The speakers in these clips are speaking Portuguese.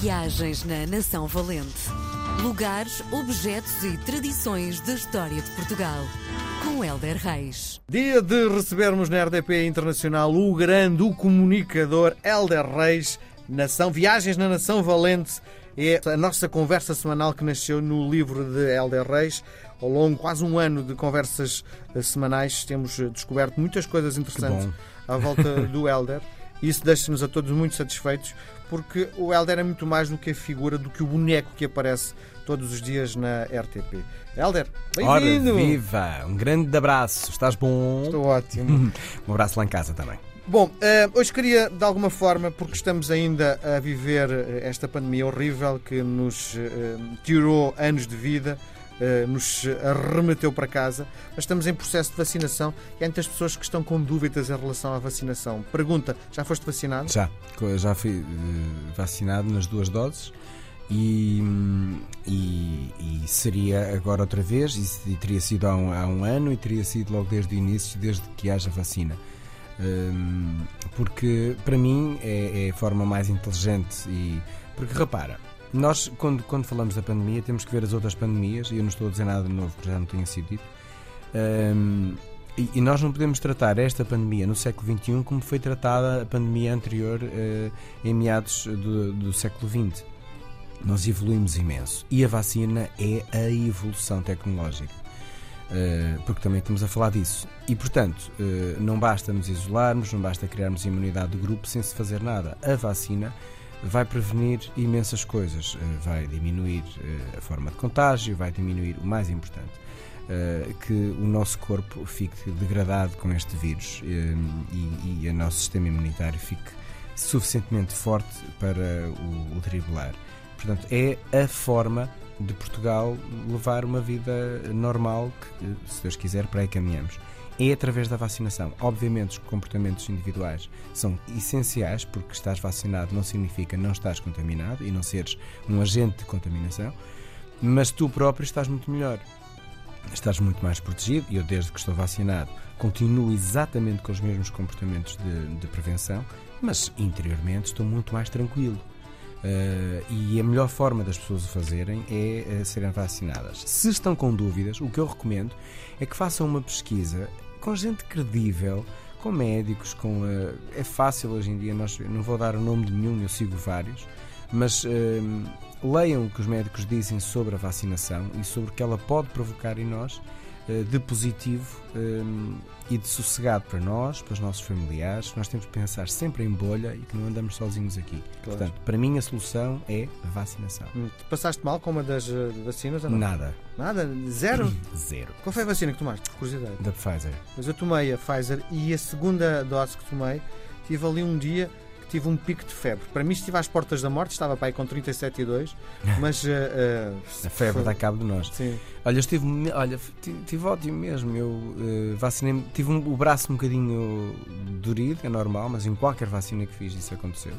Viagens na Nação Valente. Lugares, objetos e tradições da história de Portugal. Com Helder Reis. Dia de recebermos na RDP Internacional o grande, o comunicador Helder Reis. Nação, Viagens na Nação Valente é a nossa conversa semanal que nasceu no livro de Helder Reis. Ao longo de quase um ano de conversas eh, semanais, temos descoberto muitas coisas interessantes à volta do Helder. Isso deixa-nos a todos muito satisfeitos, porque o Helder é muito mais do que a figura, do que o boneco que aparece todos os dias na RTP. Helder, bem-vindo! viva! Um grande abraço. Estás bom? Estou ótimo. Um abraço lá em casa também. Bom, eh, hoje queria, de alguma forma, porque estamos ainda a viver eh, esta pandemia horrível que nos eh, tirou anos de vida, nos arremeteu para casa, mas estamos em processo de vacinação e há muitas pessoas que estão com dúvidas em relação à vacinação. Pergunta: já foste vacinado? Já, já fui eh, vacinado nas duas doses e, e, e seria agora outra vez, e, teria sido há um, há um ano e teria sido logo desde o início, desde que haja vacina. Hum, porque para mim é, é a forma mais inteligente e porque repara, nós quando, quando falamos da pandemia temos que ver as outras pandemias e eu não estou a dizer nada de novo que já não tenha sido dito Hum, e, e nós não podemos tratar esta pandemia no século XXI como foi tratada a pandemia anterior eh, em meados do, do século XX. Nós evoluímos imenso e a vacina é a evolução tecnológica. Uh, porque também estamos a falar disso. E, portanto, uh, não basta nos isolarmos, não basta criarmos imunidade de grupo sem se fazer nada. A vacina vai prevenir imensas coisas. Uh, vai diminuir a forma de contágio, vai diminuir o mais importante. que o nosso corpo fique degradado com este vírus e, e o nosso sistema imunitário fique suficientemente forte para o, o driblar. Portanto, é a forma de Portugal levar uma vida normal que, se Deus quiser, para aí caminhamos. É através da vacinação. Obviamente, os comportamentos individuais são essenciais, porque estás vacinado não significa não estás contaminado e não seres um agente de contaminação, mas tu próprio estás muito melhor. Estás muito mais protegido e eu, desde que estou vacinado, continuo exatamente com os mesmos comportamentos de, de prevenção, mas interiormente estou muito mais tranquilo. Uh, e a melhor forma das pessoas o fazerem é uh, serem vacinadas. Se estão com dúvidas, o que eu recomendo é que façam uma pesquisa com gente credível, com médicos, com uh, é fácil hoje em dia. Nós não vou dar o nome de nenhum, eu sigo vários, mas leiam o que os médicos dizem sobre a vacinação e sobre o que ela pode provocar em nós de positivo um, e de sossegado para nós, para os nossos familiares. Nós temos que pensar sempre em bolha e que não andamos sozinhos aqui. Claro. Portanto, para mim a solução é a vacinação. Hum, tu passaste mal com uma das uh, vacinas? Ou não? Nada. Nada? Zero? Zero. Qual foi a vacina que tomaste? Por curiosidade. Da Pfizer. Mas eu tomei a Pfizer e a segunda dose que tomei, tive ali um dia tive um pico de febre. Para mim, estive às portas da morte, estava para aí com 37,2, mas. Uh, uh, a febre foi... dá cabo de nós. Sim. Olha, estive, olha, tive ótimo mesmo. Eu uh, vacinei tive um, o braço um bocadinho dorido, é normal, mas em qualquer vacina que fiz isso aconteceu.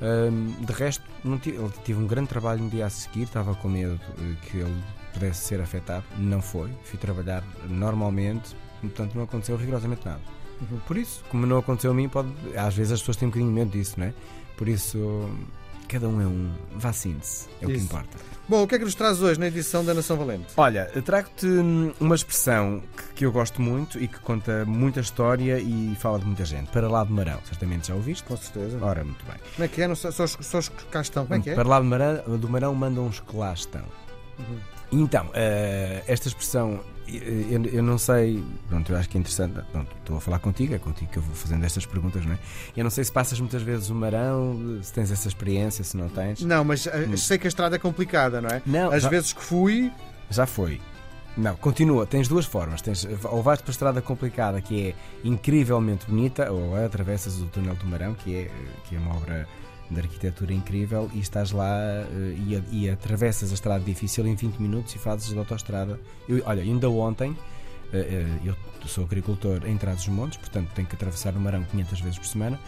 Um, de resto, não tive, ele tive um grande trabalho no dia a seguir, estava com medo uh, que ele pudesse ser afetado. Não foi. Fui trabalhar normalmente, portanto não aconteceu rigorosamente nada. Por isso, como não aconteceu a mim, pode, às vezes as pessoas têm um bocadinho medo disso, não é? Por isso, cada um é um. Vacine-se, é Isso. o que importa. Bom, o que é que nos traz hoje na edição da Nação Valente? Olha, trago-te uma expressão que, que eu gosto muito e que conta muita história e fala de muita gente. Para lá de Marão, certamente já ouviste? Com certeza. Ora, muito bem. Como é que é? Não, só, só, os- só os que cá estão. Como é que é? Para lá de Marão, do Marão mandam os que lá estão. Uhum. Então, eh, esta expressão, eh, eu, eu não sei, pronto, eu acho que é interessante, pronto, estou a falar contigo, é contigo que eu vou fazendo estas perguntas, não é? Eu não sei se passas muitas vezes o Marão, se tens essa experiência, se não tens. Não, mas uh, sei que a estrada é complicada, não é? Não, Às já- vezes que fui, Já foi. Não, continua. Tens duas formas. Tens, ou vais para a estrada complicada, que é incrivelmente bonita, ou atravessas o túnel do Marão, que é, que é uma obra de arquitetura incrível, e estás lá eh, e, e atravessas a estrada difícil em 20 minutos e fazes de autoestrada. Eu, olha, ainda ontem, eh, eh, eu sou agricultor em Trás-os-Montes, portanto tenho que atravessar o Marão 500 vezes por semana.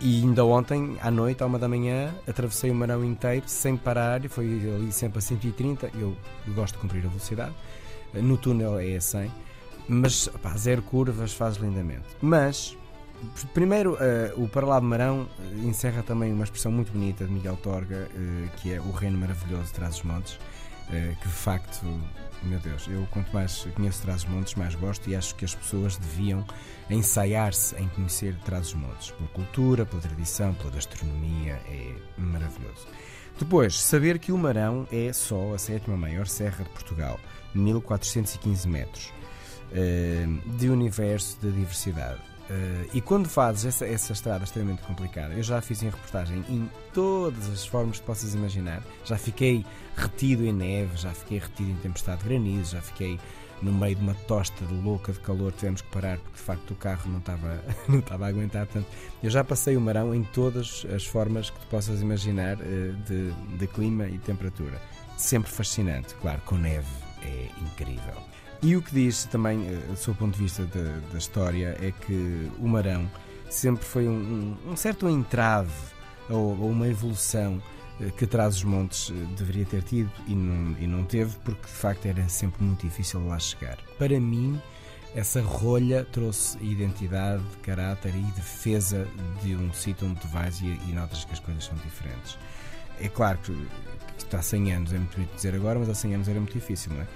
E ainda ontem, à noite, à uma da manhã, atravessei o Marão inteiro sem parar, e foi ali sempre a 130. Eu gosto de cumprir a velocidade, no túnel é a 100, mas pá, zero curvas, faz lindamente. Mas Primeiro, uh, o Para Marão uh, encerra também uma expressão muito bonita de Miguel Torga, uh, que é o reino maravilhoso de Trás-os-Montes, que de facto, meu Deus, eu quanto mais conheço Trás-os-Montes, mais gosto e acho que as pessoas deviam ensaiar-se em conhecer Trás-os-Montes, pela cultura, pela tradição, pela gastronomia, é maravilhoso. Depois, saber que o Marão é só a sétima maior serra de Portugal, 1415 metros, de universo de diversidade. Uh, e quando fazes essa, essa estrada extremamente complicada, eu já fiz em reportagem em todas as formas que possas imaginar. Já fiquei retido em neve, já fiquei retido em tempestade de granizo, já fiquei no meio de uma tosta de louca de calor, tivemos que parar porque de facto o carro não estava, não a aguentar. Portanto, eu já passei o marão em todas as formas que tu possas imaginar uh, de, de clima e temperatura. Sempre fascinante, claro, com neve é incrível. E o que diz também, eh, do seu ponto de vista da, da história, é que o Marão sempre foi um, um, certo entrave ou, ou, uma evolução eh, que traz os montes eh, deveria ter tido e não, e não teve, porque de facto era sempre muito difícil lá chegar. Para mim, essa rolha trouxe identidade, caráter e defesa de um sítio onde vais e, e notas que as coisas são diferentes. É claro que, que está há 100 anos, é muito bonito dizer agora, mas há 100 anos era muito difícil, não é?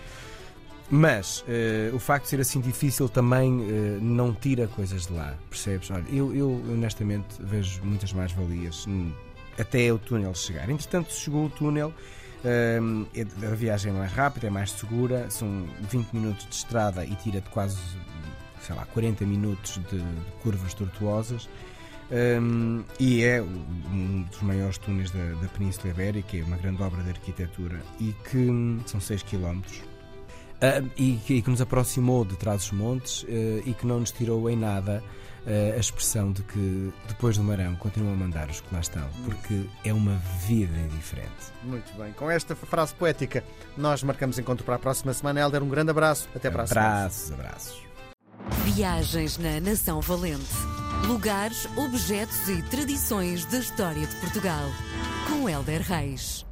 Mas uh, o facto de ser assim difícil também uh, não tira coisas de lá, percebes? Olha, eu, eu honestamente vejo muitas mais valias até o túnel chegar. Entretanto, chegou o túnel, uh, a viagem é mais rápida, é mais segura, são 20 minutos de estrada e tira-te quase, sei lá, 40 minutos de, de curvas tortuosas. Um, e é um dos maiores túneis da, da Península Ibérica, é uma grande obra de arquitetura e que hum, são 6 km Uh, e, e, que nos aproximou de trás dos montes uh, e que não nos tirou em nada uh, a expressão de que depois do Marão continuam a mandar os que lá estão, porque é uma vida diferente. Muito bem. Com esta frase poética, nós marcamos encontro para a próxima semana. Helder, um grande abraço. Até para a semana. Abraços, abraços. Viagens na Nação Valente. Lugares, objetos e tradições da história de Portugal. Com Helder Reis.